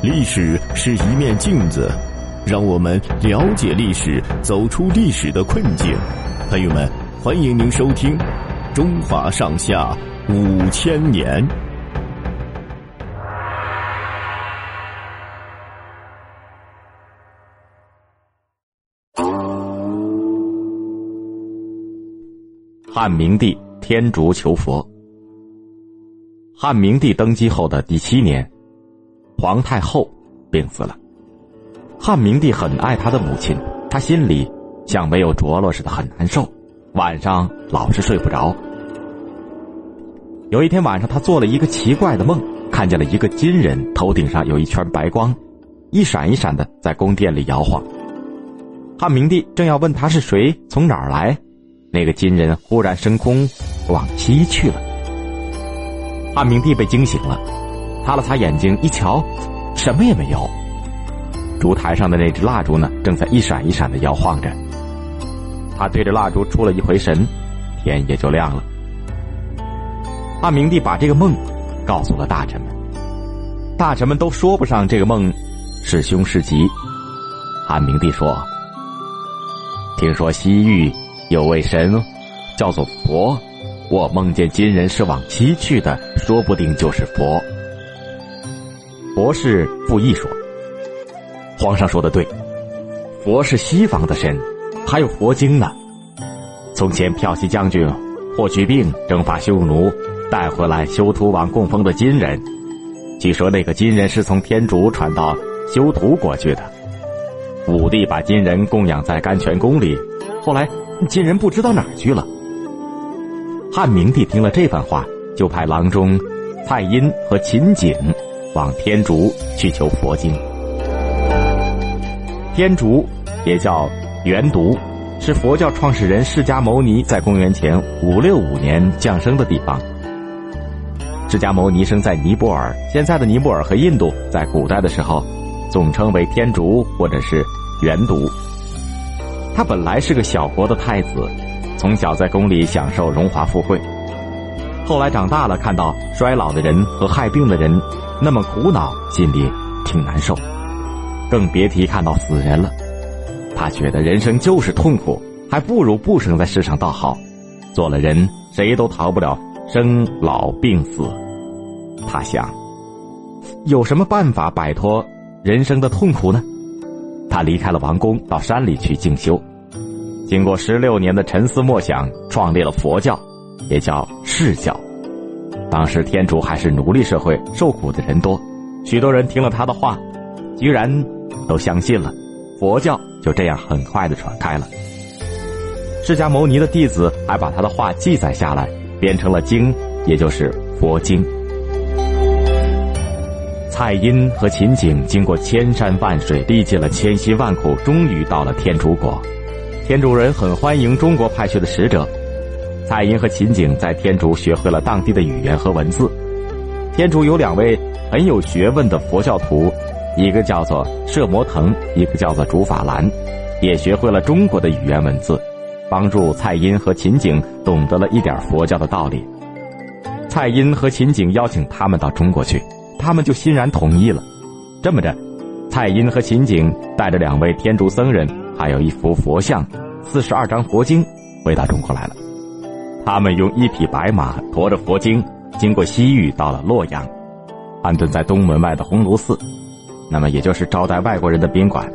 历史是一面镜子，让我们了解历史，走出历史的困境。朋友们，欢迎您收听《中华上下五千年》。汉明帝天竺求佛。汉明帝登基后的第七年。皇太后病死了，汉明帝很爱他的母亲，他心里像没有着落似的，很难受，晚上老是睡不着。有一天晚上，他做了一个奇怪的梦，看见了一个金人，头顶上有一圈白光，一闪一闪的在宫殿里摇晃。汉明帝正要问他是谁，从哪儿来，那个金人忽然升空往西去了。汉明帝被惊醒了。擦了擦眼睛，一瞧，什么也没有。烛台上的那只蜡烛呢，正在一闪一闪的摇晃着。他对着蜡烛出了一回神，天也就亮了。汉明帝把这个梦告诉了大臣们，大臣们都说不上这个梦是凶是吉。汉明帝说：“听说西域有位神叫做佛，我梦见金人是往西去的，说不定就是佛。”佛是傅毅说：“皇上说的对，佛是西方的神，还有佛经呢。从前骠骑将军霍去病征伐匈奴，带回来修图王供奉的金人，据说那个金人是从天竺传到修图国去的。武帝把金人供养在甘泉宫里，后来金人不知道哪儿去了。汉明帝听了这番话，就派郎中蔡殷和秦景。”往天竺去求佛经。天竺也叫元毒，是佛教创始人释迦牟尼在公元前五六五年降生的地方。释迦牟尼生在尼泊尔，现在的尼泊尔和印度，在古代的时候总称为天竺或者是元独。他本来是个小国的太子，从小在宫里享受荣华富贵。后来长大了，看到衰老的人和害病的人。那么苦恼，心里挺难受，更别提看到死人了。他觉得人生就是痛苦，还不如不生在世上倒好。做了人，谁都逃不了生老病死。他想，有什么办法摆脱人生的痛苦呢？他离开了王宫，到山里去静修。经过十六年的沉思默想，创立了佛教，也叫释教。当时天竺还是奴隶社会，受苦的人多，许多人听了他的话，居然都相信了，佛教就这样很快的传开了。释迦牟尼的弟子还把他的话记载下来，编成了经，也就是佛经。蔡殷和秦景经过千山万水，历尽了千辛万苦，终于到了天竺国。天竺人很欢迎中国派去的使者。蔡英和秦景在天竺学会了当地的语言和文字。天竺有两位很有学问的佛教徒，一个叫做摄摩腾，一个叫做竺法兰，也学会了中国的语言文字，帮助蔡英和秦景懂得了一点佛教的道理。蔡英和秦景邀请他们到中国去，他们就欣然同意了。这么着，蔡英和秦景带着两位天竺僧人，还有一幅佛像、四十二张佛经，回到中国来了。他们用一匹白马驮着佛经，经过西域，到了洛阳，安顿在东门外的鸿胪寺，那么也就是招待外国人的宾馆。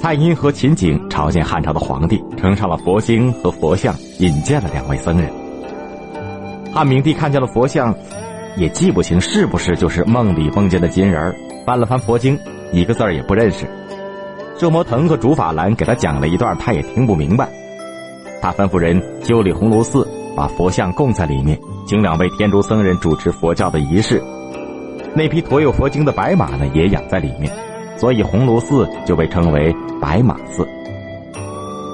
蔡英和秦景朝见汉朝的皇帝，呈上了佛经和佛像，引荐了两位僧人。汉明帝看见了佛像，也记不清是不是就是梦里梦见的金人翻了翻佛经，一个字儿也不认识。摄摩腾和竺法兰给他讲了一段，他也听不明白。他吩咐人修理鸿胪寺，把佛像供在里面，请两位天竺僧人主持佛教的仪式。那匹驮有佛经的白马呢，也养在里面，所以鸿胪寺就被称为白马寺。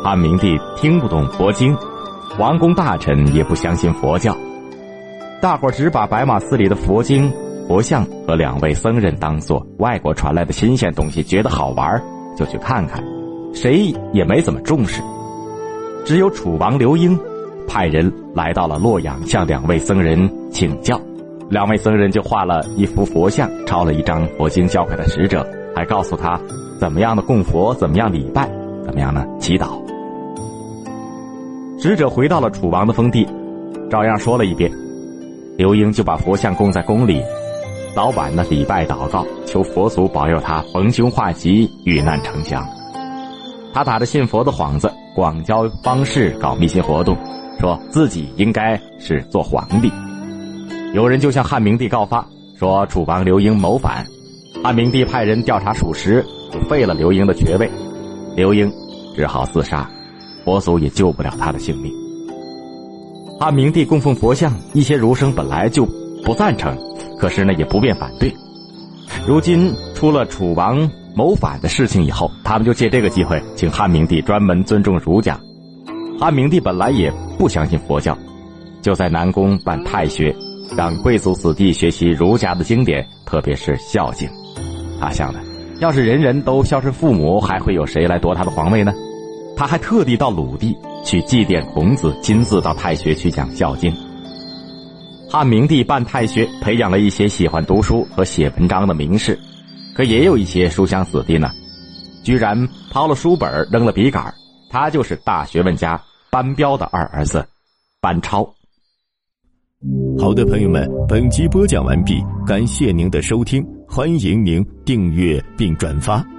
汉明帝听不懂佛经，王公大臣也不相信佛教，大伙只把白马寺里的佛经、佛像和两位僧人当做外国传来的新鲜东西，觉得好玩，就去看看，谁也没怎么重视。只有楚王刘英派人来到了洛阳，向两位僧人请教。两位僧人就画了一幅佛像，抄了一张佛经交给了使者，还告诉他怎么样的供佛，怎么样礼拜，怎么样呢祈祷。使者回到了楚王的封地，照样说了一遍。刘英就把佛像供在宫里，早晚呢礼拜祷告，求佛祖保佑他逢凶化吉，遇难成祥。他打着信佛的幌子，广交方士，搞迷信活动，说自己应该是做皇帝。有人就向汉明帝告发，说楚王刘英谋反。汉明帝派人调查属实，废了刘英的爵位，刘英只好自杀，佛祖也救不了他的性命。汉明帝供奉佛像，一些儒生本来就不赞成，可是呢也不便反对。如今出了楚王谋反的事情以后，他们就借这个机会请汉明帝专门尊重儒家。汉明帝本来也不相信佛教，就在南宫办太学，让贵族子弟学习儒家的经典，特别是《孝经》。他想的，要是人人都孝顺父母，还会有谁来夺他的皇位呢？他还特地到鲁地。去祭奠孔子，亲自到太学去讲《孝经》。汉明帝办太学，培养了一些喜欢读书和写文章的名士，可也有一些书香子弟呢，居然抛了书本，扔了笔杆。他就是大学问家班彪的二儿子班超。好的，朋友们，本集播讲完毕，感谢您的收听，欢迎您订阅并转发。